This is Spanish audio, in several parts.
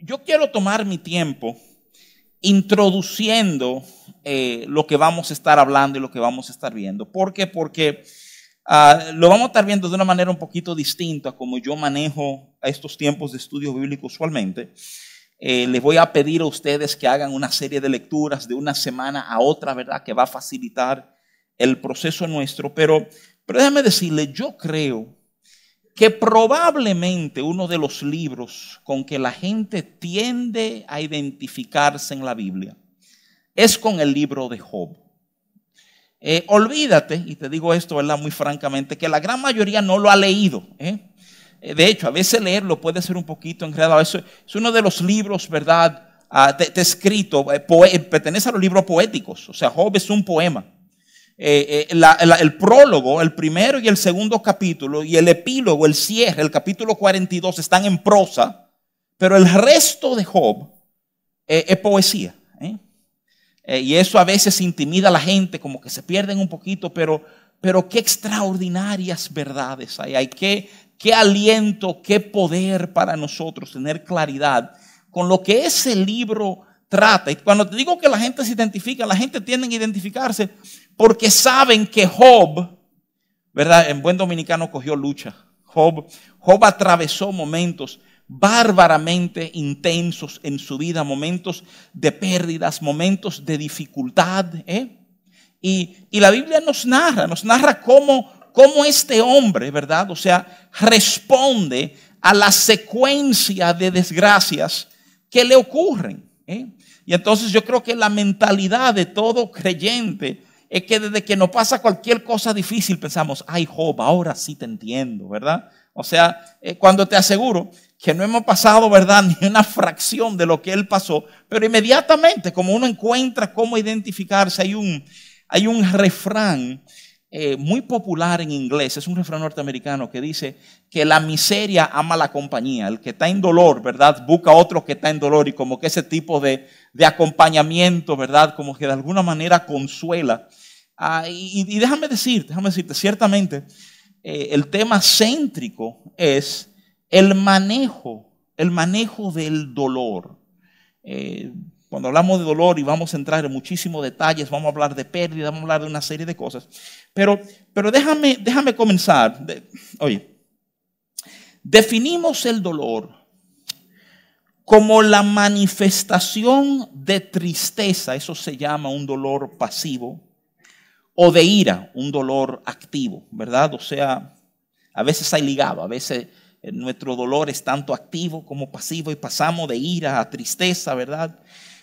yo quiero tomar mi tiempo introduciendo eh, lo que vamos a estar hablando y lo que vamos a estar viendo. ¿Por qué? Porque ah, lo vamos a estar viendo de una manera un poquito distinta como yo manejo estos tiempos de estudio bíblico usualmente. Eh, les voy a pedir a ustedes que hagan una serie de lecturas de una semana a otra, ¿verdad? Que va a facilitar el proceso nuestro. Pero, pero decirle, yo creo que probablemente uno de los libros con que la gente tiende a identificarse en la Biblia es con el libro de Job. Eh, olvídate, y te digo esto ¿verdad? muy francamente, que la gran mayoría no lo ha leído. ¿eh? Eh, de hecho, a veces leerlo puede ser un poquito enredado. Es uno de los libros, ¿verdad? Ah, te, escrito, pertenece a los libros poéticos. O sea, Job es un poema. Eh, eh, el prólogo, el primero y el segundo capítulo, y el epílogo, el cierre, el capítulo 42 están en prosa, pero el resto de Job eh, es poesía. y eso a veces intimida a la gente, como que se pierden un poquito, pero, pero qué extraordinarias verdades hay. Qué, qué aliento, qué poder para nosotros tener claridad con lo que ese libro trata. Y cuando te digo que la gente se identifica, la gente tiende a identificarse porque saben que Job, ¿verdad? En buen dominicano cogió lucha. Job, Job atravesó momentos bárbaramente intensos en su vida, momentos de pérdidas, momentos de dificultad. ¿eh? Y, la Biblia nos narra, nos narra cómo, cómo este hombre, ¿verdad? O sea, responde a la secuencia de desgracias que le ocurren. ¿eh? Y entonces yo creo que la mentalidad de todo creyente es que desde que nos pasa cualquier cosa difícil pensamos, ay Job, ahora sí te entiendo, ¿verdad? O sea, eh, cuando te aseguro que no hemos pasado, ¿verdad? Ni una fracción de lo que él pasó, pero inmediatamente como uno encuentra cómo identificarse, hay un, hay un refrán eh, muy popular en inglés, es un refrán norteamericano que dice que la miseria ama la compañía, el que está en dolor, ¿verdad? Busca a otro que está en dolor y como que ese tipo de, acompañamiento, ¿verdad? Como que de alguna manera consuela. Ah, y, déjame decir, déjame decirte, ciertamente eh, el tema céntrico es el manejo, el manejo del dolor. Eh, cuando hablamos de dolor y vamos a entrar en muchísimos detalles, vamos a hablar de pérdida, vamos a hablar de una serie de cosas. Pero, pero déjame, déjame comenzar. oye, definimos el dolor como la manifestación de tristeza, eso se llama un dolor pasivo, o de ira, un dolor activo, ¿verdad? O sea, a veces hay ligado, a veces eh, nuestro dolor es tanto activo como pasivo y pasamos de ira a tristeza, ¿verdad?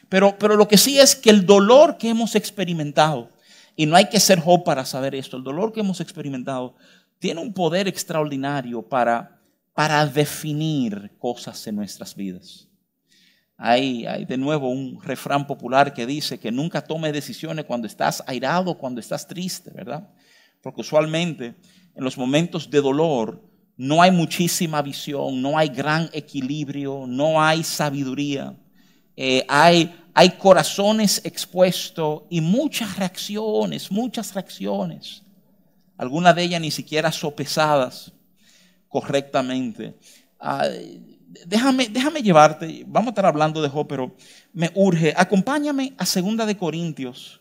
Pero, lo que sí es que el dolor que hemos experimentado, y no hay que ser Job para saber esto, el dolor que hemos experimentado tiene un poder extraordinario para, para definir cosas en nuestras vidas. Hay, de nuevo un refrán popular que dice que nunca tome decisiones cuando estás airado, cuando estás triste, ¿verdad? Porque usualmente en los momentos de dolor no hay muchísima visión, no hay gran equilibrio, no hay sabiduría. Eh, hay, hay corazones expuestos y muchas reacciones, muchas reacciones. Algunas de ellas ni siquiera sopesadas correctamente. Déjame, déjame llevarte, vamos a estar hablando de Job, pero me urge, acompáñame a Segunda de Corintios,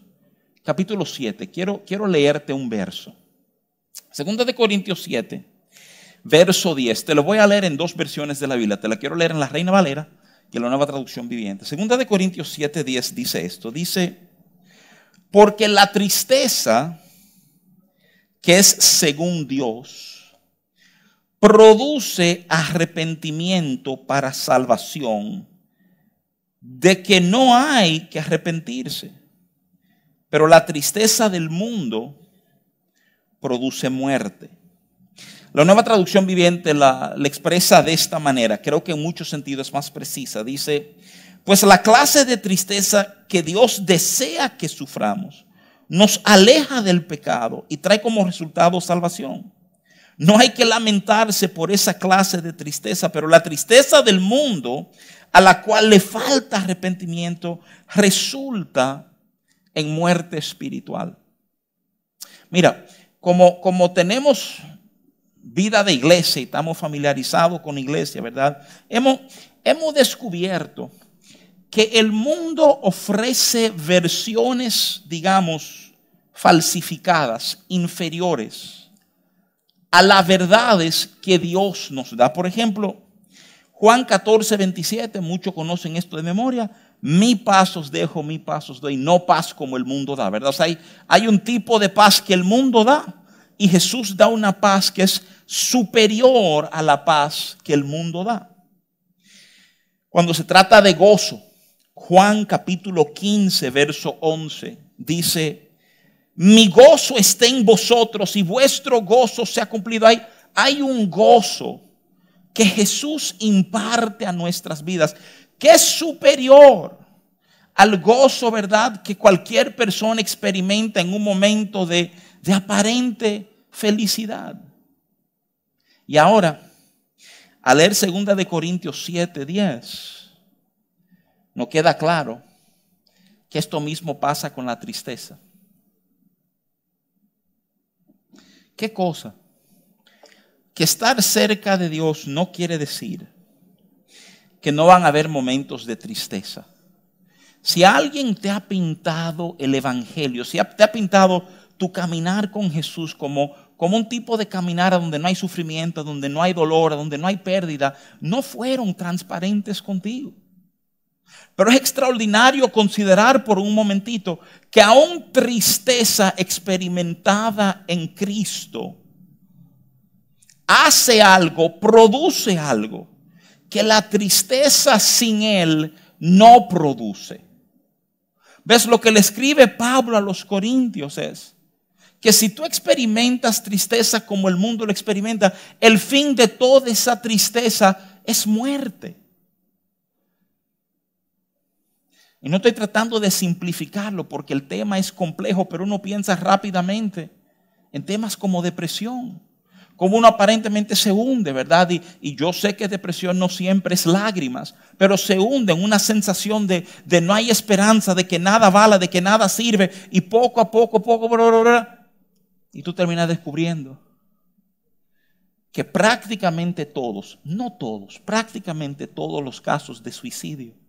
capítulo 7. Quiero, quiero leerte un verso. Segunda de Corintios 7, verso 10. Te lo voy a leer en dos versiones de la Biblia. Te la quiero leer en la Reina Valera y la nueva traducción viviente. Segunda de Corintios 7:10 dice esto, dice, porque la tristeza que es según Dios produce arrepentimiento para salvación, de que no hay que arrepentirse. Pero la tristeza del mundo produce muerte. La nueva traducción viviente la, expresa de esta manera, creo que en muchos sentidos es más precisa. Dice, pues la clase de tristeza que Dios desea que suframos nos aleja del pecado y trae como resultado salvación. No hay que lamentarse por esa clase de tristeza, pero la tristeza del mundo a la cual le falta arrepentimiento resulta en muerte espiritual. Mira, como, como tenemos vida de iglesia y estamos familiarizados con iglesia, ¿verdad? Hemos, hemos descubierto que el mundo ofrece versiones, digamos, falsificadas, inferiores a las verdades que Dios nos da. Por ejemplo, Juan 14, 27, muchos conocen esto de memoria. Mi pasos dejo, mi pasos doy, no paz como el mundo da, ¿verdad? Hay, hay un tipo de paz que el mundo da y Jesús da una paz que es superior a la paz que el mundo da. Cuando se trata de gozo, Juan capítulo 15, verso 11, dice, mi gozo está en vosotros y vuestro gozo se ha cumplido. Hay, hay un gozo que Jesús imparte a nuestras vidas, que es superior al gozo, ¿verdad?, que cualquier persona experimenta en un momento de, de aparente felicidad. Y ahora, al leer 2 de Corintios 7, 10, no queda claro que esto mismo pasa con la tristeza. ¿Qué cosa? Que estar cerca de Dios no quiere decir que no van a haber momentos de tristeza. Si alguien te ha pintado el Evangelio, si te ha pintado tu caminar con Jesús como, como un tipo de caminar donde no hay sufrimiento, donde no hay dolor, donde no hay pérdida, no fueron transparentes contigo. Pero es extraordinario considerar por un momentito que aún tristeza experimentada en Cristo hace algo, produce algo que la tristeza sin Él no produce. ¿Ves lo que le escribe Pablo a los Corintios? Es que si tú experimentas tristeza como el mundo lo experimenta, el fin de toda esa tristeza es muerte. Y no estoy tratando de simplificarlo porque el tema es complejo, pero uno piensa rápidamente en temas como depresión, como uno aparentemente se hunde, ¿verdad? Y, yo sé que depresión no siempre es lágrimas, pero se hunde en una sensación de, de no hay esperanza, de que nada vale, de que nada sirve, y poco a poco, poco, y tú terminas descubriendo que prácticamente todos, no todos, prácticamente todos los casos de suicidio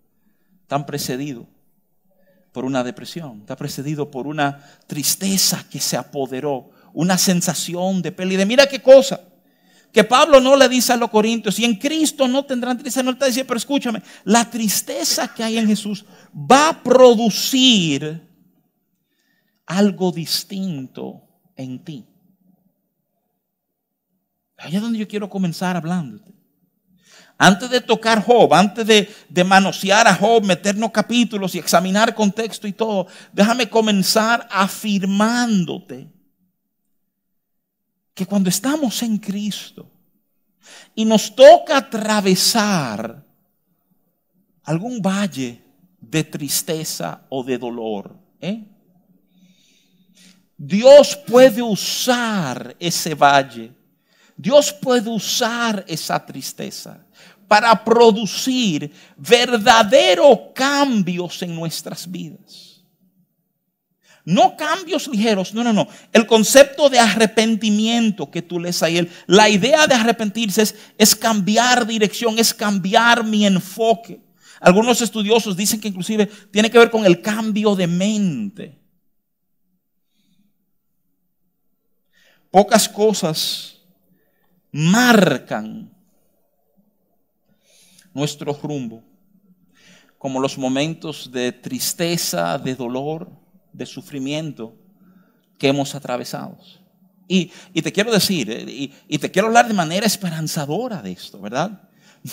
están precedidos por una depresión, está precedido por una tristeza que se apoderó, una sensación de pérdida. Mira qué cosa, que Pablo no le dice a los corintios, y en Cristo no tendrán tristeza, no está diciendo, pero escúchame, la tristeza que hay en Jesús va a producir algo distinto en ti. Allá es donde yo quiero comenzar hablándote. Antes de tocar Job, antes de, manosear a Job, meternos capítulos y examinar contexto y todo, déjame comenzar afirmándote que cuando estamos en Cristo y nos toca atravesar algún valle de tristeza o de dolor, ¿eh? Dios puede usar ese valle, Dios puede usar esa tristeza para producir verdaderos cambios en nuestras vidas. No cambios ligeros, no, no, no. El concepto de arrepentimiento que tú lees ahí, la idea de arrepentirse es, cambiar dirección, es cambiar mi enfoque. Algunos estudiosos dicen que inclusive tiene que ver con el cambio de mente. Pocas cosas marcan nuestro rumbo, como los momentos de tristeza, de dolor, de sufrimiento que hemos atravesado. Y, te quiero decir, eh, y, y te quiero hablar de manera esperanzadora de esto, ¿verdad?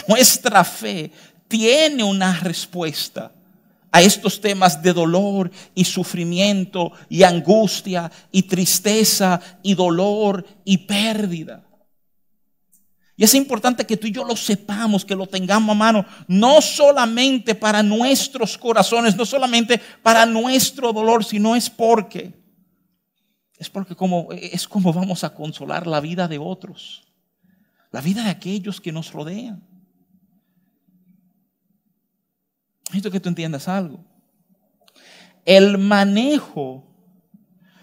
Nuestra fe tiene una respuesta a estos temas de dolor y sufrimiento y angustia y tristeza y dolor y pérdida. Y es importante que tú y yo lo sepamos, que lo tengamos a mano, no solamente para nuestros corazones, no solamente para nuestro dolor, sino es porque, es porque como, es como vamos a consolar la vida de otros, la vida de aquellos que nos rodean. Esto que tú entiendas algo. El manejo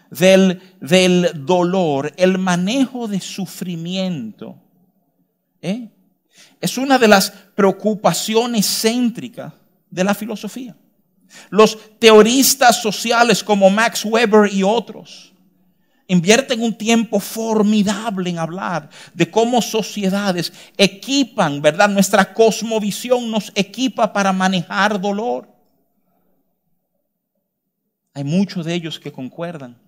del, del dolor, el manejo de sufrimiento, ¿eh? es una de las preocupaciones céntricas de la filosofía. Los teoristas sociales como Max Weber y otros invierten un tiempo formidable en hablar de cómo sociedades equipan, ¿verdad? Nuestra cosmovisión nos equipa para manejar dolor. Hay muchos de ellos que concuerdan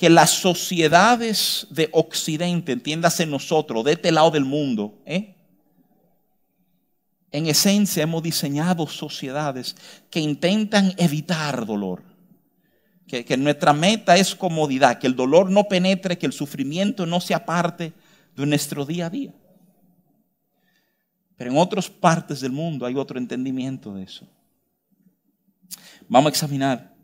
que las sociedades de Occidente, entiéndase nosotros, de este lado del mundo, ¿eh? en esencia hemos diseñado sociedades que intentan evitar dolor. Que, nuestra meta es comodidad, que el dolor no penetre, que el sufrimiento no sea parte de nuestro día a día. Pero en otras partes del mundo hay otro entendimiento de eso. Vamos a examinar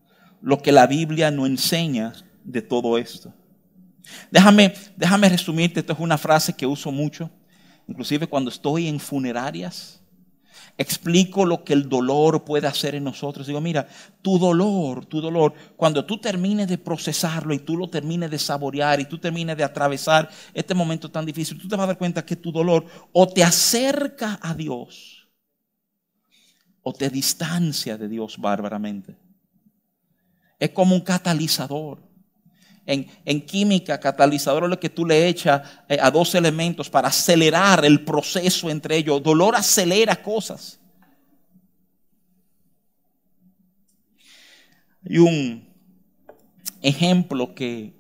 lo que la Biblia nos enseña de todo esto. Déjame, déjame resumirte, esto es una frase que uso mucho, inclusive cuando estoy en funerarias explico lo que el dolor puede hacer en nosotros. Digo, mira, tu dolor, tu dolor, cuando tú termines de procesarlo y tú lo termines de saborear y tú termines de atravesar este momento tan difícil, tú te vas a dar cuenta que tu dolor o te acerca a Dios o te distancia de Dios bárbaramente. Es como un catalizador. En, química, catalizador lo que tú le echas eh, a dos elementos para acelerar el proceso entre ellos. Dolor acelera cosas. Hay un ejemplo que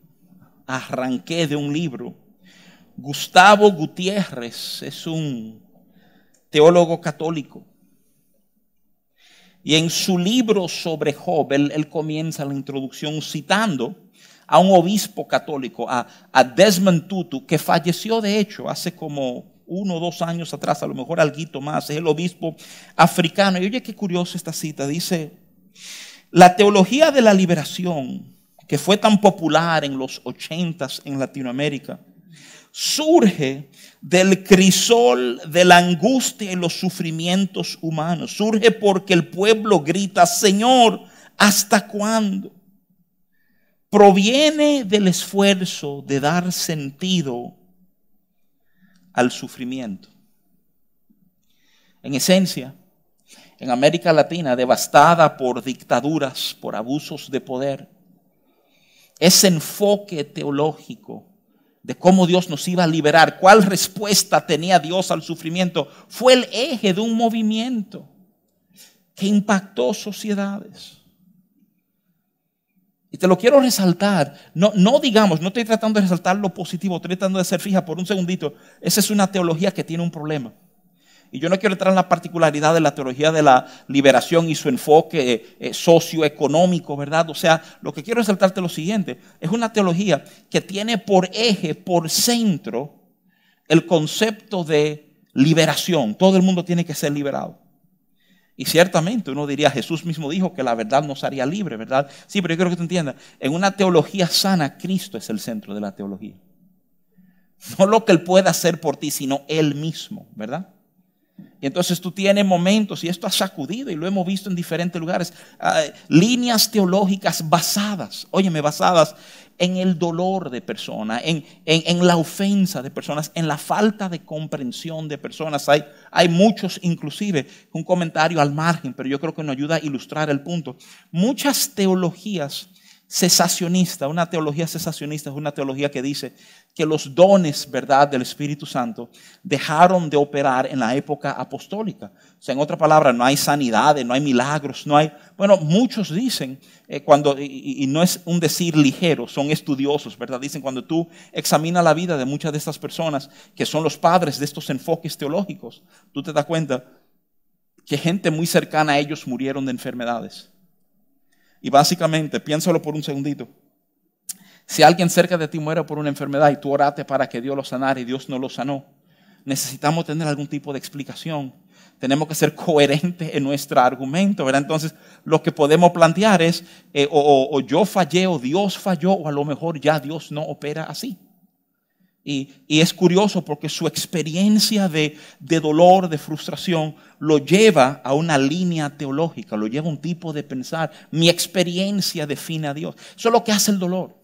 arranqué de un libro. Gustavo Gutiérrez es un teólogo católico. Y en su libro sobre Job, él comienza la introducción citando a un obispo católico, a, Desmond Tutu, que falleció de hecho hace como uno o dos años atrás, a lo mejor algo más, es el obispo africano. Y oye, qué curiosa esta cita, dice, la teología de la liberación, que fue tan popular en los ochentas en Latinoamérica, surge del crisol de la angustia y los sufrimientos humanos. Surge porque el pueblo grita, Señor, ¿hasta cuándo? Proviene del esfuerzo de dar sentido al sufrimiento. En esencia, en América Latina, devastada por dictaduras, por abusos de poder, ese enfoque teológico de cómo Dios nos iba a liberar, cuál respuesta tenía Dios al sufrimiento, fue el eje de un movimiento que impactó sociedades. Y te lo quiero resaltar. No, no digamos, no estoy tratando de resaltar lo positivo, estoy tratando de ser fija por un segundito. Esa es una teología que tiene un problema. Y yo no quiero entrar en la particularidad de la teología de la liberación y su enfoque eh, socioeconómico, ¿verdad? O sea, lo que quiero resaltarte es lo siguiente. Es una teología que tiene por eje, por centro, el concepto de liberación. Todo el mundo tiene que ser liberado. Y ciertamente uno diría, Jesús mismo dijo que la verdad nos haría libre, ¿verdad? Sí, pero yo quiero que tú entiendas, en una teología sana, Cristo es el centro de la teología. No lo que Él pueda hacer por ti, sino Él mismo, ¿verdad? Y entonces tú tienes momentos, y esto ha sacudido, y lo hemos visto en diferentes lugares, ah, líneas teológicas basadas, óyeme, basadas en el dolor de personas, en, la ofensa de personas, en la falta de comprensión de personas. Hay, hay muchos, inclusive, un comentario al margen, pero yo creo que nos ayuda a ilustrar el punto. Muchas teologías cesacionistas, una teología cesacionista es una teología que dice que los dones, ¿verdad?, del Espíritu Santo dejaron de operar en la época apostólica. O sea, en otra palabra, no hay sanidades, no hay milagros, no hay... Bueno, muchos dicen, eh, cuando, y, no es un decir ligero, son estudiosos, ¿verdad? Dicen, cuando tú examinas la vida de muchas de estas personas, que son los padres de estos enfoques teológicos, tú te das cuenta que gente muy cercana a ellos murieron de enfermedades. Y básicamente, piénsalo por un segundito. Si alguien cerca de ti muere por una enfermedad y tú oraste para que Dios lo sanara y Dios no lo sanó, necesitamos tener algún tipo de explicación. Tenemos que ser coherentes en nuestro argumento, ¿verdad? Entonces, lo que podemos plantear es, eh, o, yo fallé, o Dios falló, o a lo mejor ya Dios no opera así. Y, es curioso porque su experiencia de, dolor, de frustración, lo lleva a una línea teológica, lo lleva a un tipo de pensar. Mi experiencia define a Dios. Eso es lo que hace el dolor.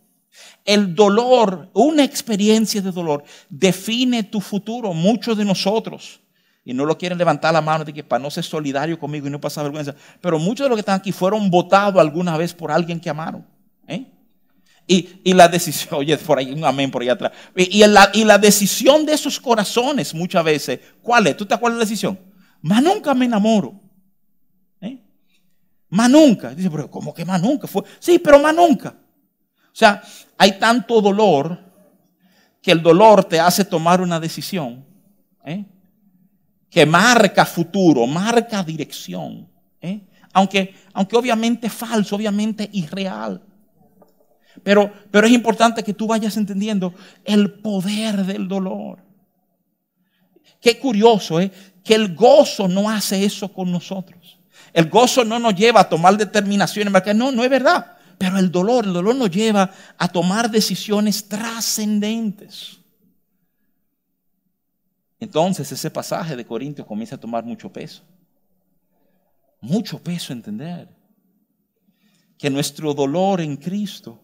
El dolor, una experiencia de dolor, define tu futuro. Muchos de nosotros, y no lo quieren levantar la mano de que para no ser solidario conmigo y no pasar vergüenza, pero muchos de los que están aquí fueron votados alguna vez por alguien que amaron. Y, la decisión, oye, por ahí, un amén por ahí atrás. Y, la, y la decisión de esos corazones muchas veces, ¿cuál es? ¿Tú te acuerdas de la decisión? Más nunca me enamoro. ¿Eh? Más nunca. Dice, pero ¿cómo que más nunca? Sí, pero más nunca. O sea, hay tanto dolor que el dolor te hace tomar una decisión ¿eh? que marca futuro, marca dirección. ¿eh? Aunque, aunque obviamente falso, obviamente irreal. Pero, pero es importante que tú vayas entendiendo el poder del dolor. Qué curioso, ¿eh? Que el gozo no hace eso con nosotros. El gozo no nos lleva a tomar determinaciones. No, no es verdad. Pero el dolor, el dolor nos lleva a tomar decisiones trascendentes. Entonces ese pasaje de Corintios comienza a tomar mucho peso. Mucho peso entender. Que nuestro dolor en Cristo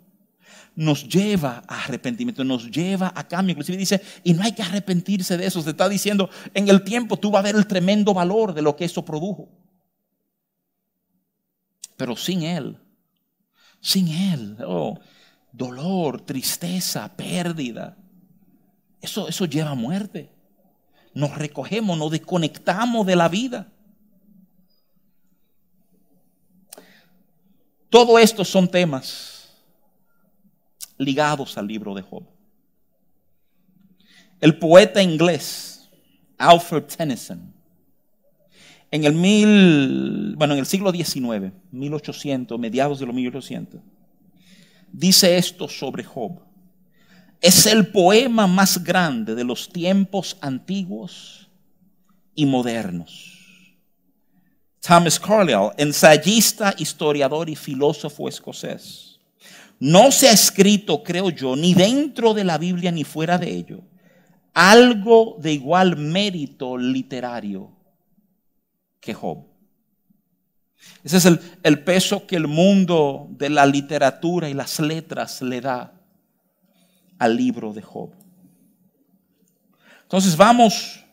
nos lleva a arrepentimiento, nos lleva a cambio. Inclusive dice, y no hay que arrepentirse de eso. Se está diciendo, en el tiempo tú vas a ver el tremendo valor de lo que eso produjo. Pero sin Él, sin Él, oh, dolor, tristeza, pérdida, eso, eso lleva a muerte. Nos recogemos, nos desconectamos de la vida. Todo esto son temas ligados al libro de Job. El poeta inglés Alfred Tennyson, en el, mil, bueno, en el siglo XIX, 1800, mediados de los 1800, dice esto sobre Job. Es el poema más grande de los tiempos antiguos y modernos. Thomas Carlyle, ensayista, historiador y filósofo escocés no se ha escrito, creo yo, ni dentro de la Biblia ni fuera de ello, algo de igual mérito literario que Job. Ese es el, peso que el mundo de la literatura y las letras le da al libro de Job. Entonces vamos,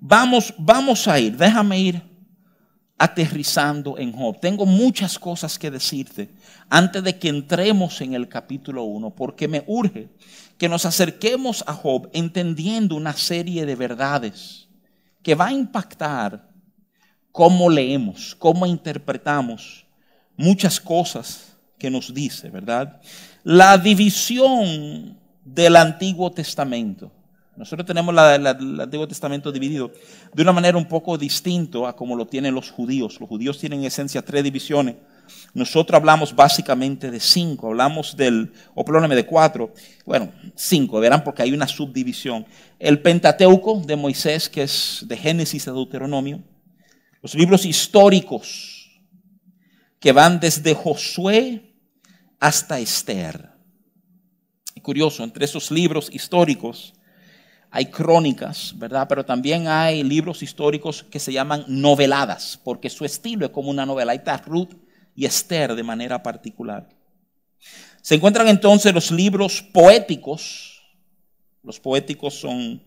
vamos, vamos a ir, déjame ir aterrizando en Job. Tengo muchas cosas que decirte antes de que entremos en el capítulo 1, porque me urge que nos acerquemos a Job entendiendo una serie de verdades que va a impactar cómo leemos, cómo interpretamos muchas cosas que nos dice, ¿verdad? La división del Antiguo Testamento nosotros tenemos el Antiguo Testamento dividido de una manera un poco distinta a como lo tienen los judíos. Los judíos tienen en esencia tres divisiones. Nosotros hablamos básicamente de cinco, hablamos del, o perdóname, de cuatro, bueno, cinco, verán porque hay una subdivisión. El Pentateuco de Moisés, que es de Génesis a Deuteronomio. Los libros históricos, que van desde Josué hasta Esther. Y curioso, entre esos libros históricos, hay crónicas, ¿verdad? Pero también hay libros históricos que se llaman noveladas, porque su estilo es como una novela. Ahí está Ruth y Esther de manera particular. Se encuentran entonces los libros poéticos. Los poéticos son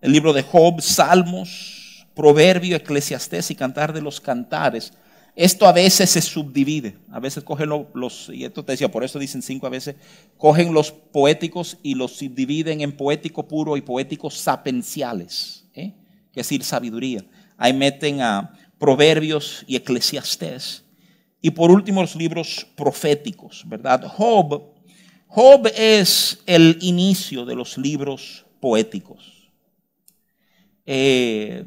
el libro de Job, Salmos, Proverbio, Eclesiastés y Cantar de los Cantares. Esto a veces se subdivide, a veces cogen los, y esto te decía, por eso dicen cinco a veces, cogen los poéticos y los subdividen en poético puro y poéticos sapenciales, ¿eh? es decir, sabiduría. Ahí meten a proverbios y eclesiastés. Y por último los libros proféticos, ¿verdad? Job, Job es el inicio de los libros poéticos. Eh,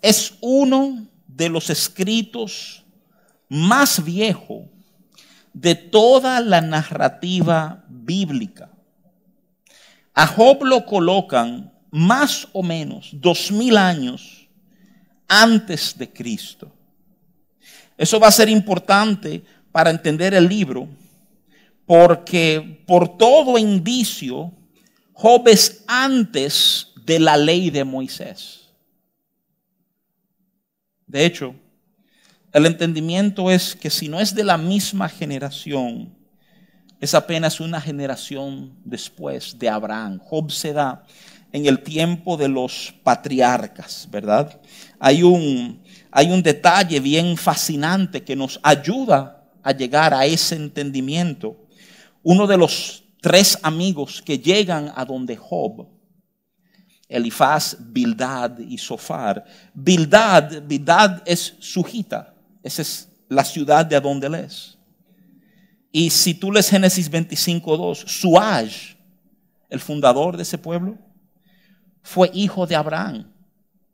es uno de los escritos más viejo de toda la narrativa bíblica. A Job lo colocan más o menos dos mil años antes de Cristo. Eso va a ser importante para entender el libro, porque por todo indicio, Job es antes de la ley de Moisés. De hecho, el entendimiento es que si no es de la misma generación, es apenas una generación después de Abraham. Job se da en el tiempo de los patriarcas, ¿verdad? Hay un, hay un detalle bien fascinante que nos ayuda a llegar a ese entendimiento. Uno de los tres amigos que llegan a donde Job, Elifaz, Bildad y Sofar. Bildad, Bildad es Sujita, esa es la ciudad de donde él es. Y si tú lees Génesis 25.2, Suaj, el fundador de ese pueblo, fue hijo de Abraham.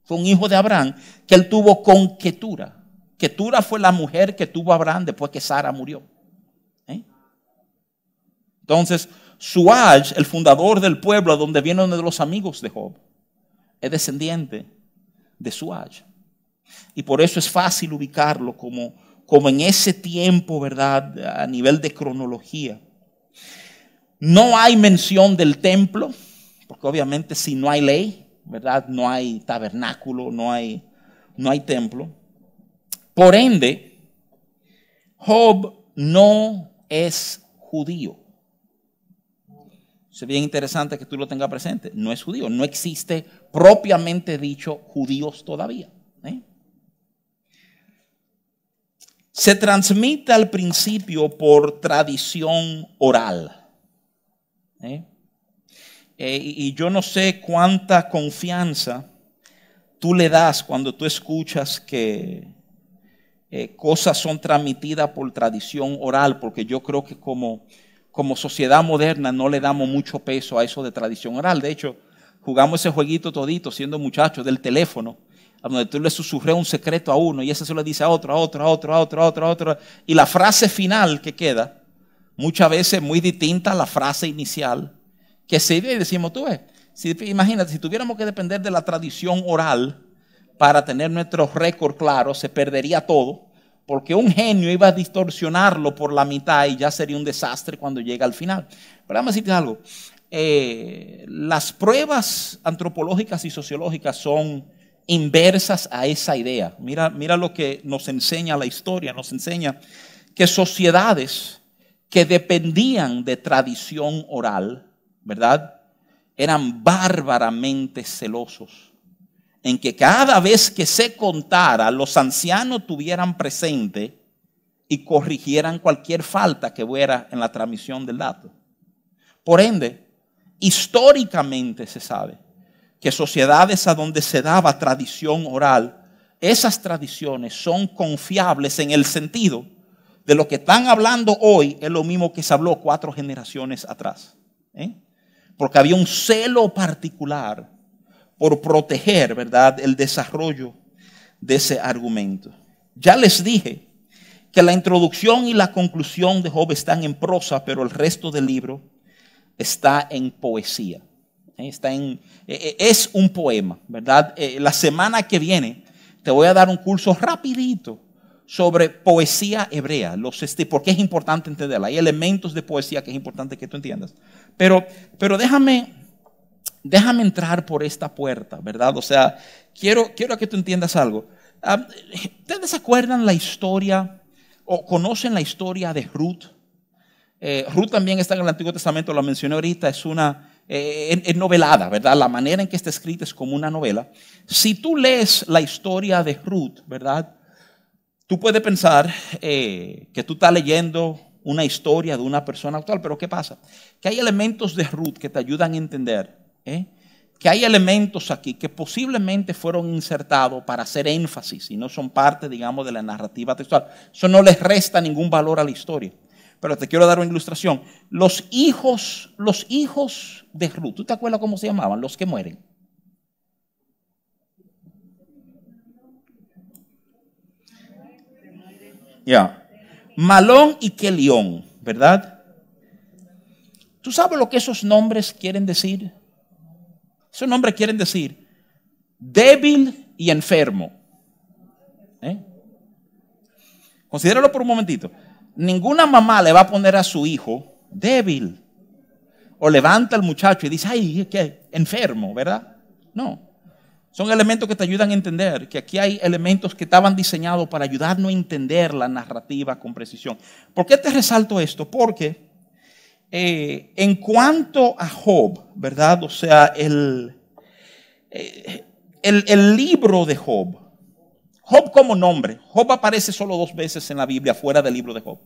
Fue un hijo de Abraham que él tuvo con Ketura. Ketura fue la mujer que tuvo Abraham después que Sara murió. ¿Eh? Entonces, Suaj, el fundador del pueblo donde viene uno de los amigos de Job, es descendiente de Suaj. Y por eso es fácil ubicarlo como, como en ese tiempo, ¿verdad? A nivel de cronología. No hay mención del templo, porque obviamente si no hay ley, ¿verdad? No hay tabernáculo, no hay, no hay templo. Por ende, Job no es judío. Es bien interesante que tú lo tengas presente. No es judío, no existe propiamente dicho judíos todavía. ¿eh? Se transmite al principio por tradición oral. ¿eh? Eh, y yo no sé cuánta confianza tú le das cuando tú escuchas que cosas son transmitidas por tradición oral, porque yo creo que como, como sociedad moderna no le damos mucho peso a eso de tradición oral. De hecho, jugamos ese jueguito todito siendo muchachos del teléfono, a donde tú le susurras un secreto a uno y ese se lo dice a otro, a otro, a otro, a otro, a otro, a otro. Y la frase final que queda, muchas veces muy distinta a la frase inicial que se y decimos, tú ves, si, imagínate, si tuviéramos que depender de la tradición oral para tener nuestro récord claro, se perdería todo, porque un genio iba a distorsionarlo por la mitad y ya sería un desastre cuando llega al final. Pero a decirte algo, eh, las pruebas antropológicas y sociológicas son inversas a esa idea. Mira, mira lo que nos enseña la historia, nos enseña que sociedades que dependían de tradición oral, ¿verdad? Eran bárbaramente celosos en que cada vez que se contara, los ancianos tuvieran presente y corrigieran cualquier falta que hubiera en la transmisión del dato. Por ende, históricamente se sabe que sociedades a donde se daba tradición oral, esas tradiciones son confiables en el sentido de lo que están hablando hoy es lo mismo que se habló cuatro generaciones atrás. ¿eh? porque había un celo particular por proteger, ¿verdad?, el desarrollo de ese argumento. Ya les dije que la introducción y la conclusión de Job están en prosa, pero el resto del libro está en poesía. Eh, está en, eh, eh, es un poema, ¿verdad? La semana que viene te voy a dar un curso rapidito sobre poesía hebrea, los este, porque es importante entenderla. Hay elementos de poesía que es importante que tú entiendas. Pero, pero déjame, déjame entrar por esta puerta, ¿verdad? O sea, quiero, quiero que tú entiendas algo. Ah, ¿Ustedes acuerdan la historia o conocen la historia de Ruth? Eh, Ruth también está en el Antiguo Testamento, lo mencioné ahorita, es una eh, novelada, ¿verdad? La manera en que está escrita es como una novela. Si tú lees la historia de Ruth, ¿verdad? Tú puedes pensar eh, que tú estás leyendo una historia de una persona actual, pero ¿qué pasa? Que hay elementos de Ruth que te ayudan a entender, ¿eh? que hay elementos aquí que posiblemente fueron insertados para hacer énfasis y no son parte, digamos, de la narrativa textual. Eso no les resta ningún valor a la historia. Pero te quiero dar una ilustración. Los hijos, los hijos de Ruth, ¿tú te acuerdas cómo se llamaban? Los que mueren. Ya. Malón y Kelión, ¿verdad? ¿Tú sabes lo que esos nombres quieren decir? Esos nombres quieren decir débil y enfermo. ¿Eh? Considéralo por un momentito. Ninguna mamá le va a poner a su hijo débil. O levanta al muchacho y dice, ay, qué enfermo, ¿verdad? No. Son elementos que te ayudan a entender que aquí hay elementos que estaban diseñados para ayudarnos a entender la narrativa con precisión. ¿Por qué te resalto esto? Porque eh, en cuanto a Job, ¿verdad? O sea, el, eh, el, el libro de Job. Job como nombre. Job aparece solo dos veces en la Biblia fuera del libro de Job.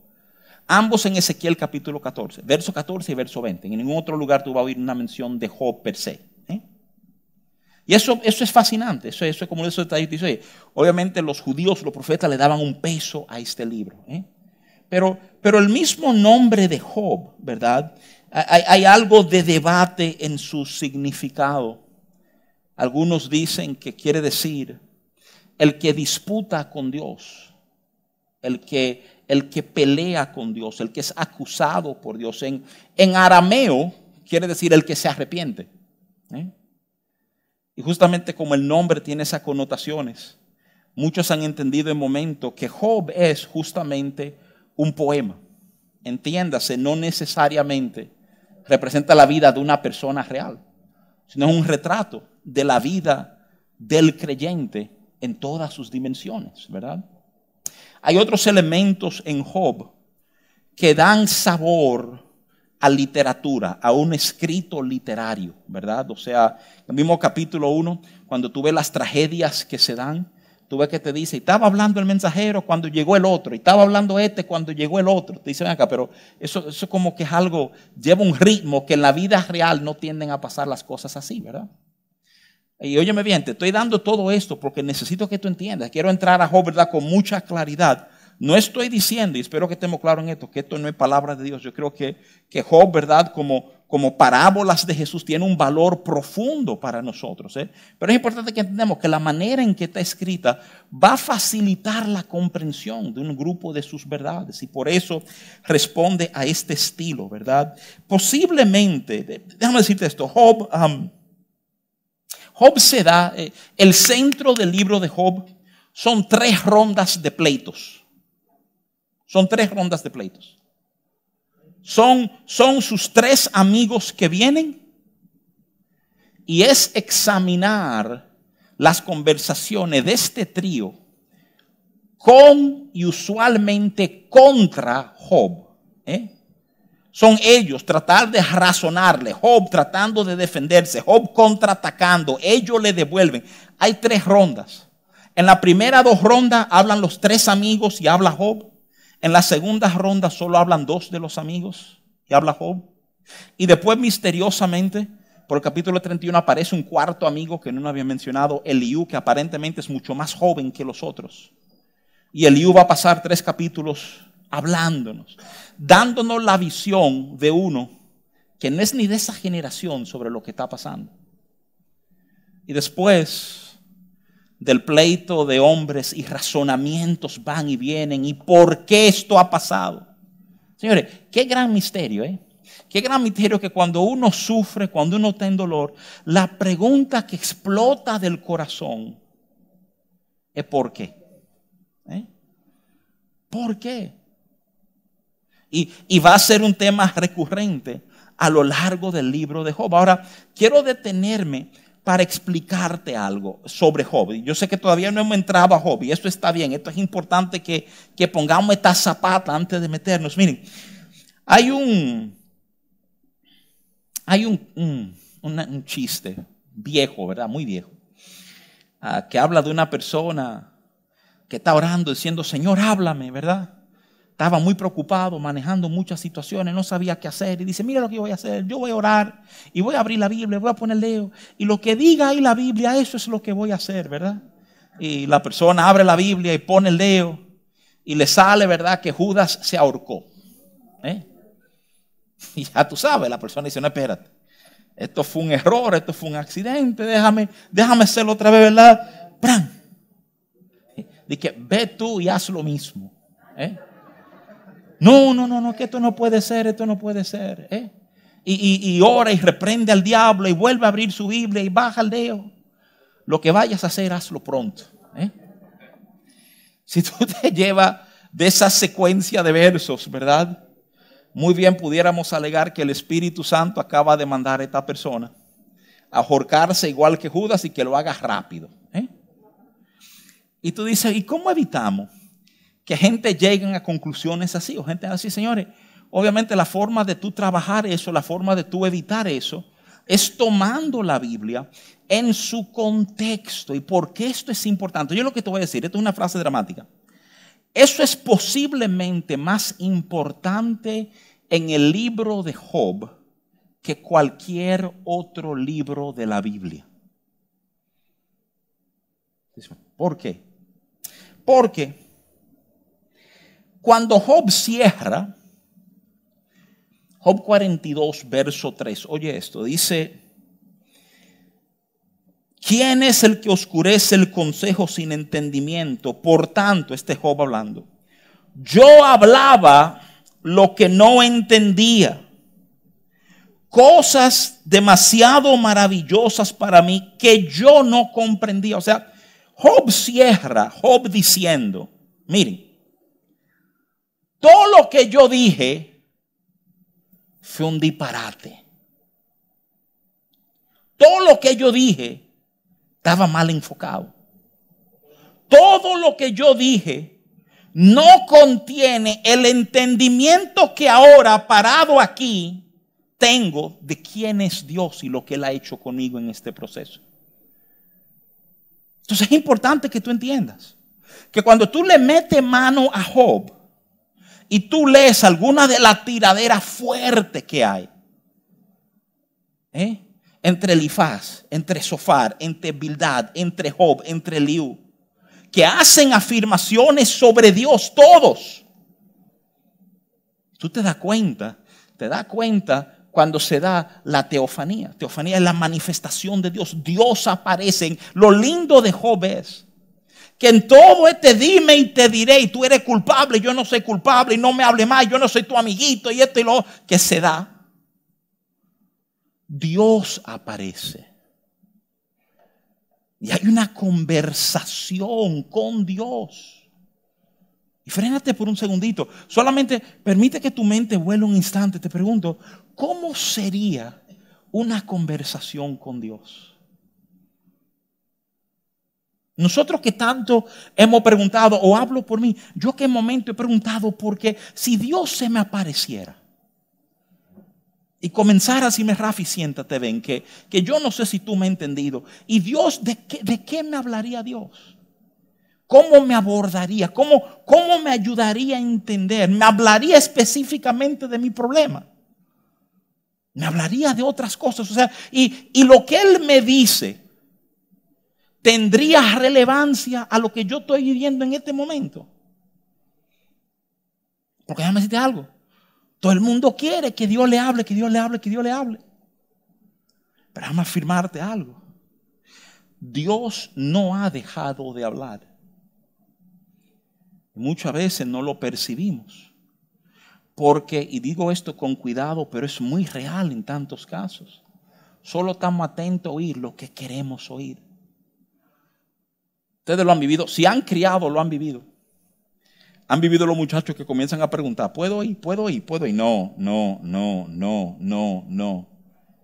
Ambos en Ezequiel capítulo 14, verso 14 y verso 20. En ningún otro lugar tú vas a oír una mención de Job per se. ¿eh? Y eso, eso es fascinante. Eso, eso es como eso dice. Obviamente los judíos, los profetas le daban un peso a este libro. Pero, pero el mismo nombre de Job, ¿verdad? Hay, algo de debate en su significado. Algunos dicen que quiere decir el que disputa con Dios, el que, el que pelea con Dios, el que es acusado por Dios. En, en arameo quiere decir el que se arrepiente. ¿eh? Y justamente como el nombre tiene esas connotaciones, muchos han entendido en momento que Job es justamente un poema. Entiéndase, no necesariamente representa la vida de una persona real, sino un retrato de la vida del creyente en todas sus dimensiones, ¿verdad? Hay otros elementos en Job que dan sabor a literatura, a un escrito literario, ¿verdad? O sea, el mismo capítulo 1, cuando tú ves las tragedias que se dan, tú ves que te dice, y estaba hablando el mensajero cuando llegó el otro, y estaba hablando este cuando llegó el otro. Te dicen acá, pero eso, eso como que es algo, lleva un ritmo que en la vida real no tienden a pasar las cosas así, ¿verdad? Y óyeme bien, te estoy dando todo esto porque necesito que tú entiendas. Quiero entrar a Job, ¿verdad? Con mucha claridad. No estoy diciendo, y espero que estemos claros en esto, que esto no es palabra de Dios. Yo creo que, que Job, ¿verdad? Como, como parábolas de Jesús tiene un valor profundo para nosotros. ¿eh? Pero es importante que entendamos que la manera en que está escrita va a facilitar la comprensión de un grupo de sus verdades. Y por eso responde a este estilo, ¿verdad? Posiblemente, déjame decirte esto, Job... Job se da, eh, el centro del libro de Job son tres rondas de pleitos. Son tres rondas de pleitos. Son, son sus tres amigos que vienen y es examinar las conversaciones de este trío con y usualmente contra Job. ¿eh? Son ellos tratar de razonarle, Job tratando de defenderse, Job contraatacando, ellos le devuelven. Hay tres rondas. En la primera dos rondas hablan los tres amigos y habla Job. En la segunda ronda solo hablan dos de los amigos y habla Job. Y después misteriosamente, por el capítulo 31 aparece un cuarto amigo que no había mencionado, Eliú, que aparentemente es mucho más joven que los otros. Y Eliú va a pasar tres capítulos hablándonos, dándonos la visión de uno que no es ni de esa generación sobre lo que está pasando. Y después del pleito de hombres y razonamientos van y vienen y por qué esto ha pasado. Señores, qué gran misterio, ¿eh? Qué gran misterio que cuando uno sufre, cuando uno está en dolor, la pregunta que explota del corazón es ¿por qué? ¿Eh? ¿Por qué? Y, va a ser un tema recurrente a lo largo del libro de Job. Ahora, quiero detenerme para explicarte algo sobre Job. Yo sé que todavía no hemos entrado a Job esto está bien, esto es importante que, pongamos esta zapata antes de meternos. Miren, hay un, hay un, un, chiste viejo, ¿verdad? Muy viejo, ah, que habla de una persona que está orando diciendo, Señor, háblame, ¿verdad? Estaba muy preocupado, manejando muchas situaciones, no sabía qué hacer. Y dice, mira lo que voy a hacer, yo voy a orar y voy a abrir la Biblia, voy a poner leo. Y lo que diga ahí la Biblia, eso es lo que voy a hacer, ¿verdad? Y la persona abre la Biblia y pone el leo y le sale, ¿verdad? Que Judas se ahorcó. ¿eh? Y ya tú sabes, la persona dice, no, espérate. Esto fue un error, esto fue un accidente, déjame, déjame hacerlo otra vez, ¿verdad? ¡Pran! Dice, ve tú y haz lo mismo. ¿eh? No, no, no, no, que esto no puede ser, esto no puede ser. ¿eh? Y, ora y reprende al diablo y vuelve a abrir su Biblia y baja el dedo. Lo que vayas a hacer, hazlo pronto. ¿eh? Si tú te llevas de esa secuencia de versos, ¿verdad? Muy bien pudiéramos alegar que el Espíritu Santo acaba de mandar a esta persona a ahorcarse igual que Judas y que lo haga rápido. ¿eh? Y tú dices, ¿y cómo evitamos? Que gente llegue a conclusiones así, o gente así, señores, obviamente la forma de tú trabajar eso, la forma de tú evitar eso, es tomando la Biblia en su contexto. ¿Y por qué esto es importante? Yo lo que te voy a decir, esto es una frase dramática. Eso es posiblemente más importante en el libro de Job que cualquier otro libro de la Biblia. ¿Por qué? Porque cuando Job cierra, Job 42, verso 3, oye esto, dice, ¿quién es el que oscurece el consejo sin entendimiento? Por tanto, este Job hablando, yo hablaba lo que no entendía cosas demasiado maravillosas para mí que yo no comprendía. O sea, Job cierra, Job diciendo, miren, todo lo que yo dije fue un disparate. Todo lo que yo dije estaba mal enfocado. Todo lo que yo dije no contiene el entendimiento que ahora parado aquí tengo de quién es Dios y lo que Él ha hecho conmigo en este proceso. Entonces es importante que tú entiendas que cuando tú le metes mano a Job y tú lees alguna de las tiraderas fuertes que hay, ¿eh? entre Elifaz, entre Sofar, entre Bildad, entre Job, entre Liu, que hacen afirmaciones sobre Dios todos. Tú te das cuenta, te das cuenta cuando se da la teofanía. Teofanía es la manifestación de Dios. Dios aparece. Lo lindo de Job es que en todo este dime y te diré, y tú eres culpable, yo no soy culpable, y no me hable más, yo no soy tu amiguito, y esto y lo que se da. Dios aparece. Y hay una conversación con Dios. Y frénate por un segundito. Solamente permite que tu mente vuele un instante. Te pregunto, ¿cómo sería una conversación con Dios? Nosotros que tanto hemos preguntado, o hablo por mí, yo que en momento he preguntado, porque si Dios se me apareciera y comenzara así, me Rafi, siéntate, ven, que, que yo no sé si tú me has entendido. Y Dios, ¿de qué, de qué me hablaría Dios? ¿Cómo me abordaría? ¿Cómo, ¿Cómo me ayudaría a entender? ¿Me hablaría específicamente de mi problema? Me hablaría de otras cosas. O sea, y, y lo que Él me dice tendría relevancia a lo que yo estoy viviendo en este momento. Porque déjame decirte algo. Todo el mundo quiere que Dios le hable, que Dios le hable, que Dios le hable. Pero déjame afirmarte algo. Dios no ha dejado de hablar. Muchas veces no lo percibimos. Porque, y digo esto con cuidado, pero es muy real en tantos casos. Solo estamos atentos a oír lo que queremos oír. Ustedes lo han vivido. Si han criado, lo han vivido. Han vivido los muchachos que comienzan a preguntar, ¿puedo ir? ¿Puedo ir? ¿Puedo ir? No, no, no, no, no, no.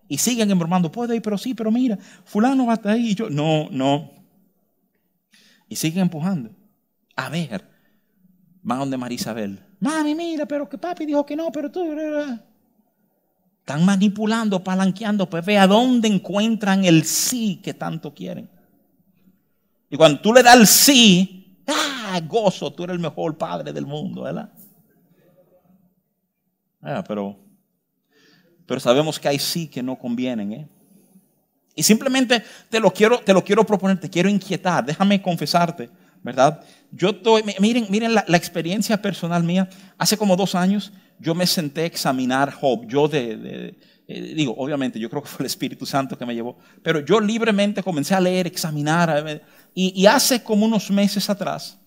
Y siguen embromando, puedo ir, pero sí, pero mira, fulano va a estar ahí y yo, no, no. Y siguen empujando. A ver, van donde Marisabel. Mami, mira, pero que papi dijo que no, pero tú... Están manipulando, palanqueando, pues ve a dónde encuentran el sí que tanto quieren. Y cuando tú le das el sí, ¡ah! Gozo, tú eres el mejor padre del mundo, ¿verdad? Ah, pero, pero sabemos que hay sí que no convienen, ¿eh? Y simplemente te lo quiero, te lo quiero proponer, te quiero inquietar. Déjame confesarte ¿verdad? Yo estoy, miren, miren la, experiencia personal mía. Hace como dos años yo me senté a examinar Job. Yo de, eh, digo, obviamente, yo creo que fue el Espíritu Santo que me llevó, pero yo libremente comencé a leer, examinar, y, hace como unos meses atrás,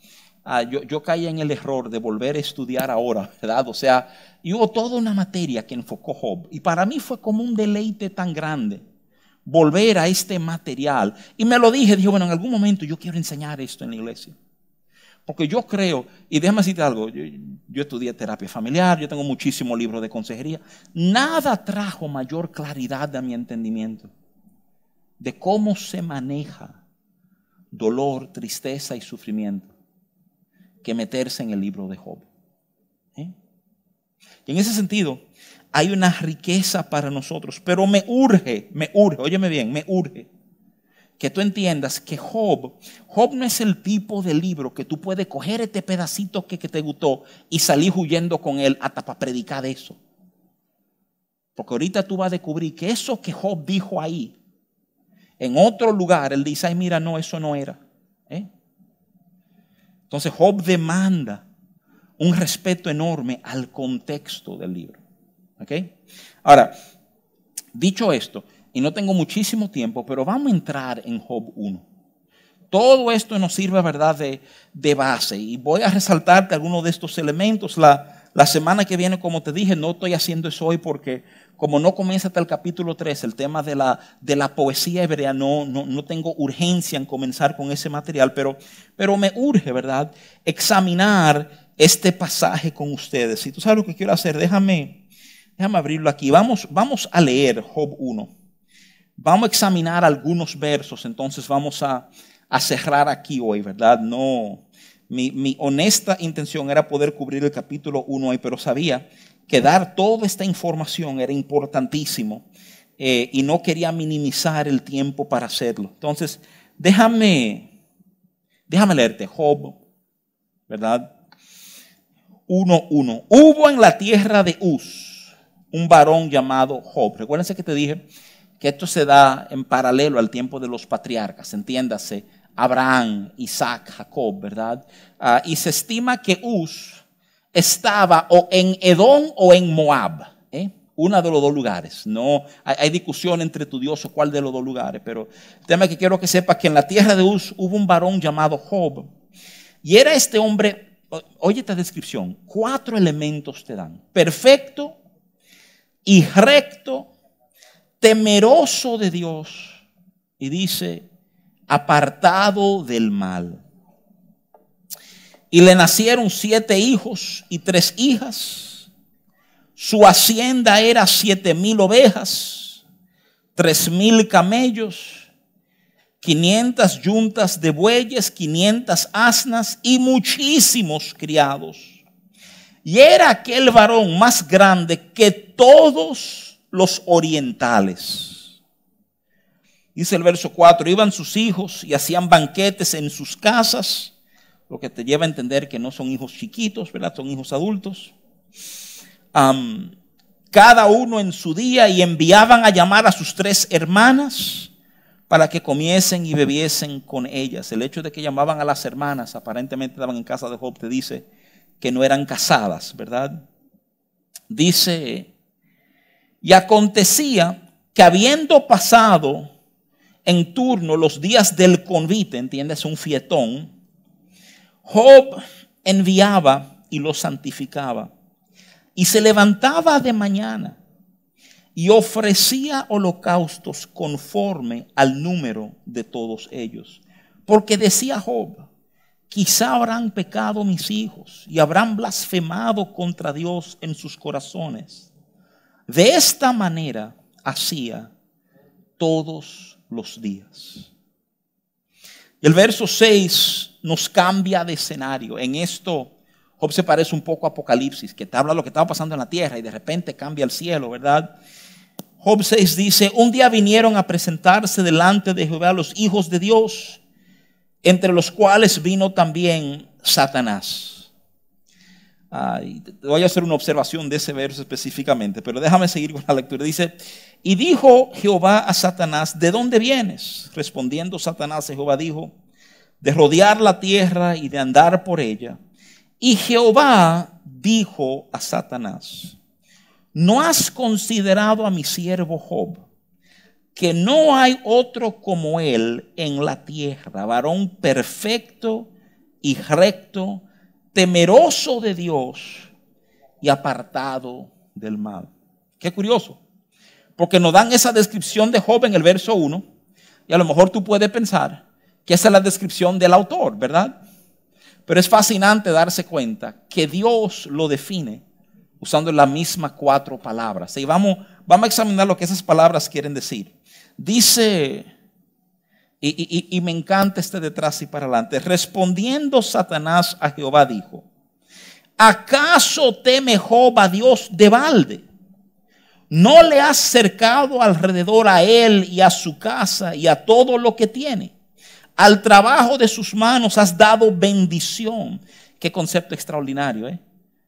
ah, yo, caí en el error de volver a estudiar ahora, ¿verdad? O sea, y hubo toda una materia que enfocó Job, y para mí fue como un deleite tan grande volver a este material. Y me lo dije, dije, bueno, en algún momento yo quiero enseñar esto en la iglesia. Porque yo creo, y déjame decirte algo, yo, estudié terapia familiar, yo tengo muchísimos libros de consejería. Nada trajo mayor claridad a mi entendimiento de cómo se maneja dolor, tristeza y sufrimiento que meterse en el libro de Job. ¿Eh? Y en ese sentido, hay una riqueza para nosotros, pero me urge, me urge, óyeme bien, me urge que tú entiendas que Job, Job no es el tipo de libro que tú puedes coger este pedacito que, que te gustó y salir huyendo con él hasta para predicar de eso. Porque ahorita tú vas a descubrir que eso que Job dijo ahí, en otro lugar, él dice, ay, mira, no, eso no era. ¿eh? Entonces Job demanda un respeto enorme al contexto del libro. Ahora, dicho esto, y no tengo muchísimo tiempo, pero vamos a entrar en Job 1. Todo esto nos sirve, ¿verdad?, de, de base. Y voy a resaltarte algunos de estos elementos. La, la semana que viene, como te dije, no estoy haciendo eso hoy porque como no comienza hasta el capítulo 3 el tema de la, de la poesía hebrea, no, no, tengo urgencia en comenzar con ese material, pero, pero me urge, ¿verdad?, examinar este pasaje con ustedes. Si tú sabes lo que quiero hacer, déjame, déjame abrirlo aquí. Vamos, vamos a leer Job 1. Vamos a examinar algunos versos, entonces vamos a, a cerrar aquí hoy, ¿verdad? No, mi, honesta intención era poder cubrir el capítulo 1 hoy, pero sabía que dar toda esta información era importantísimo eh, y no quería minimizar el tiempo para hacerlo. Entonces, déjame, déjame leerte Job, ¿verdad? 1.1. Hubo en la tierra de Uz un varón llamado Job. Recuérdense que te dije que esto se da en paralelo al tiempo de los patriarcas, entiéndase, Abraham, Isaac, Jacob, ¿verdad? Ah, y se estima que Uz estaba o en Edom o en Moab, ¿eh? uno de los dos lugares. No hay, discusión entre tu Dios o cuál de los dos lugares, pero el tema que quiero que sepas que en la tierra de Uz hubo un varón llamado Job. Y era este hombre, oye esta descripción, cuatro elementos te dan. Perfecto y recto, temeroso de Dios. Y dice, apartado del mal. Y le nacieron siete hijos y tres hijas. Su hacienda era siete mil ovejas, tres mil camellos, quinientas yuntas de bueyes, quinientas asnas y muchísimos criados. Y era aquel varón más grande que todos los orientales Dice el verso 4, iban sus hijos y hacían banquetes en sus casas, lo que te lleva a entender que no son hijos chiquitos, ¿verdad? Son hijos adultos. cada uno en su día y enviaban a llamar a sus tres hermanas para que comiesen y bebiesen con ellas. El hecho de que llamaban a las hermanas, aparentemente estaban en casa de Job, te dice que no eran casadas, ¿verdad? Dice, y acontecía que habiendo pasado en turno los días del convite, entiendes, un fietón, Job enviaba y los santificaba. Y se levantaba de mañana y ofrecía holocaustos conforme al número de todos ellos. Porque decía Job, quizá habrán pecado mis hijos y habrán blasfemado contra Dios en sus corazones. De esta manera hacía todos los días. El verso 6 nos cambia de escenario. En esto, Job se parece un poco a Apocalipsis, que te habla de lo que estaba pasando en la tierra y de repente cambia el cielo, ¿verdad? Job 6 dice, un día vinieron a presentarse delante de Jehová los hijos de Dios, entre los cuales vino también Satanás. voy a hacer una observación de ese verso específicamente, pero déjame seguir con la lectura. Dice, y dijo Jehová a Satanás, ¿de dónde vienes? Respondiendo Satanás, Jehová dijo, de rodear la tierra y de andar por ella. Y Jehová dijo a Satanás, ¿no has considerado a mi siervo Job, que no hay otro como él en la tierra, varón perfecto y recto, temeroso de Dios y apartado del mal? Qué curioso porque nos dan esa descripción de Job en el verso 1, y a lo mejor tú puedes pensar que esa es la descripción del autor, ¿verdad? Pero es fascinante darse cuenta que Dios lo define usando las mismas cuatro palabras. Y vamos, vamos a examinar lo que esas palabras quieren decir. Dice, y, me encanta este detrás y para adelante, respondiendo Satanás a Jehová dijo, ¿acaso teme a Dios de balde? ¿No le has cercado alrededor a él y a su casa y a todo lo que tiene? Al trabajo de sus manos has dado bendición. Qué concepto extraordinario, ¿eh?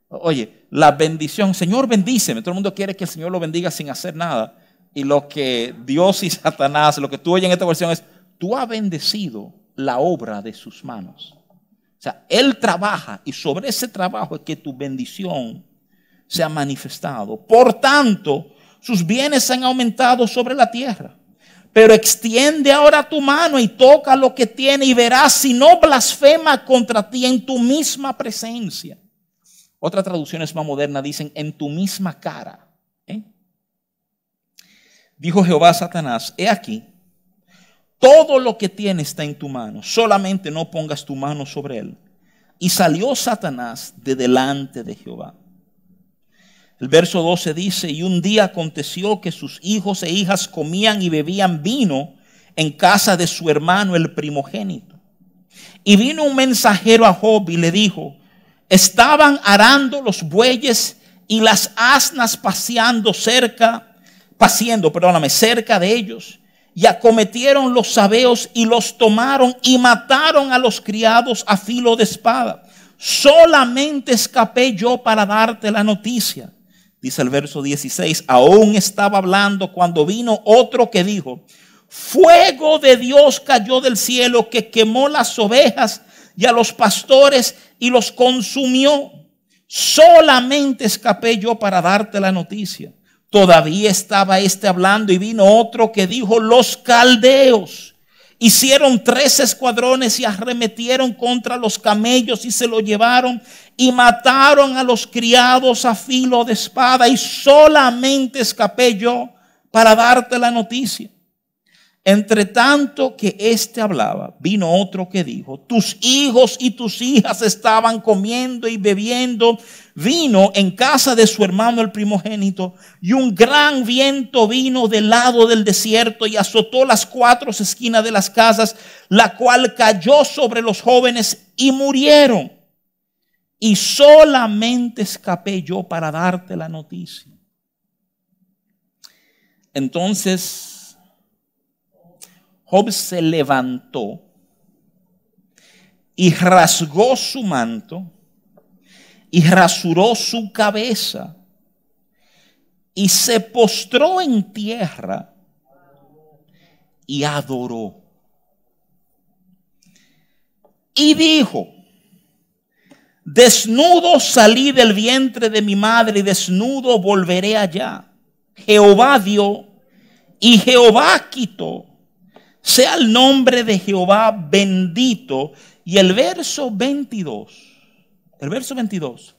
Oye, la bendición, Señor bendíceme. Todo el mundo quiere que el Señor lo bendiga sin hacer nada. Y lo que Dios y Satanás, lo que tú oyes en esta versión es, tú has bendecido la obra de sus manos. O sea, Él trabaja y sobre ese trabajo es que tu bendición se ha manifestado. Por tanto, sus bienes han aumentado sobre la tierra. Pero extiende ahora tu mano y toca lo que tiene y verás si no blasfema contra ti en tu misma presencia. Otras traducciones más modernas dicen en tu misma cara. ¿eh? Dijo Jehová a Satanás, he aquí, todo lo que tiene está en tu mano, solamente no pongas tu mano sobre él. Y salió Satanás de delante de Jehová. El verso 12 dice, y un día aconteció que sus hijos e hijas comían y bebían vino en casa de su hermano el primogénito. Y vino un mensajero a Job y le dijo, estaban arando los bueyes y las asnas paseando cerca, paseando, perdóname, cerca de ellos. Y acometieron los sabeos y los tomaron y mataron a los criados a filo de espada. Solamente escapé yo para darte la noticia Dice el verso 16, aún estaba hablando cuando vino otro que dijo, fuego de Dios cayó del cielo que quemó las ovejas y a los pastores y los consumió. Solamente escapé yo para darte la noticia. Todavía estaba este hablando y vino otro que dijo, los caldeos Hicieron tres escuadrones y arremetieron contra los camellos y se lo llevaron y mataron a los criados a filo de espada y solamente escapé yo para darte la noticia. Entre tanto que éste hablaba, vino otro que dijo, tus hijos y tus hijas estaban comiendo y bebiendo vino en casa de su hermano el primogénito, y un gran viento vino del lado del desierto y azotó las cuatro esquinas de las casas, la cual cayó sobre los jóvenes y murieron. Y solamente escapé yo para darte la noticia. Entonces Job se levantó y rasgó su manto y rasuró su cabeza y se postró en tierra y adoró. Y dijo, desnudo salí del vientre de mi madre y desnudo volveré allá. Jehová dio y Jehová quitó sea el nombre de Jehová bendito. Y el verso 22, el verso 22,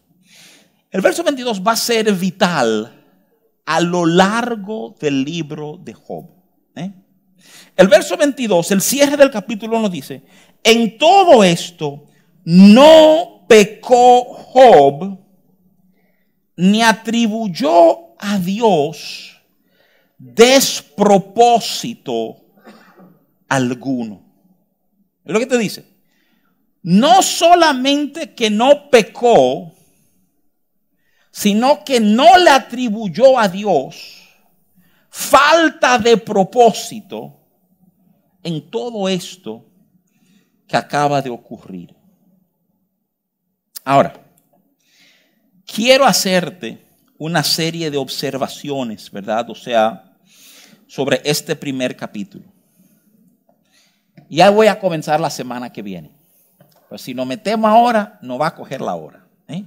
el verso 22 va a ser vital a lo largo del libro de Job. ¿eh? El verso 22, el cierre del capítulo nos dice, en todo esto no pecó Job ni atribuyó a Dios despropósito alguno. Es lo que te dice. No solamente que no pecó, sino que no le atribuyó a Dios falta de propósito en todo esto que acaba de ocurrir. Ahora, quiero hacerte una serie de observaciones, ¿verdad? O sea, sobre este primer capítulo. Ya voy a comenzar la semana que viene. Pues si nos metemos ahora, no va a coger la hora. ¿eh?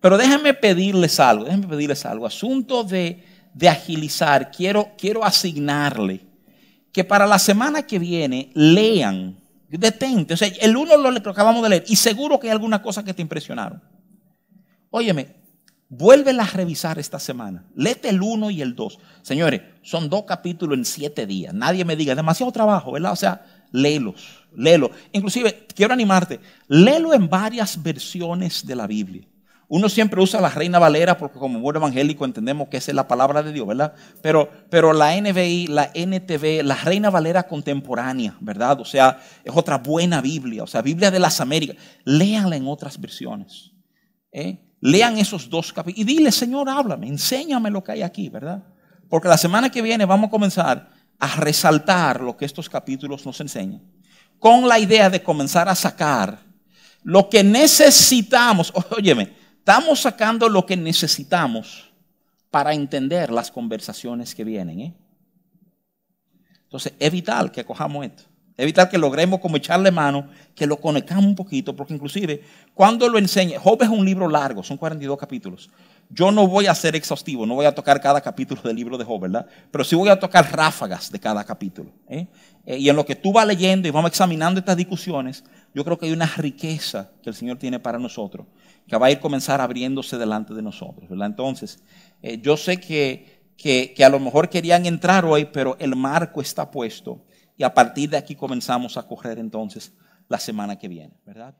Pero déjenme pedirles algo, déjenme pedirles algo. Asunto de, agilizar, quiero, quiero asignarle que para la semana que viene lean, detente. O sea, el uno lo, acabamos de leer y seguro que hay alguna cosa que te impresionaron. Óyeme, Vuélvela a revisar esta semana. Léete el 1 y el 2. Señores, son dos capítulos en siete días. Nadie me diga, demasiado trabajo, ¿verdad? O sea, léelos, léelo. Inclusive, quiero animarte, léelo en varias versiones de la Biblia. Uno siempre usa la Reina Valera porque como buen evangélico entendemos que esa es la palabra de Dios, ¿verdad? Pero, pero la NBI, la NTV, la Reina Valera contemporánea, ¿verdad? O sea, es otra buena Biblia, o sea, Biblia de las Américas. Léanla en otras versiones. ¿eh? lean esos dos capítulos y dile, Señor, háblame, enséñame lo que hay aquí, ¿verdad? Porque la semana que viene vamos a comenzar a resaltar lo que estos capítulos nos enseñan, con la idea de comenzar a sacar lo que necesitamos. Óyeme, estamos sacando lo que necesitamos para entender las conversaciones que vienen. ¿eh? Entonces, es vital que cojamos esto. Es vital que logremos como echarle mano, que lo conectamos un poquito, porque inclusive cuando lo enseñe, Job es un libro largo, son 42 capítulos. Yo no voy a ser exhaustivo, no voy a tocar cada capítulo del libro de Job, ¿verdad? Pero sí voy a tocar ráfagas de cada capítulo. ¿eh? Eh, y en lo que tú vas leyendo y vamos examinando estas discusiones, yo creo que hay una riqueza que el Señor tiene para nosotros, que va a ir comenzar abriéndose delante de nosotros, ¿verdad? Entonces, eh, yo sé que, que, que a lo mejor querían entrar hoy, pero el marco está puesto y a partir de aquí comenzamos a correr entonces la semana que viene, ¿verdad?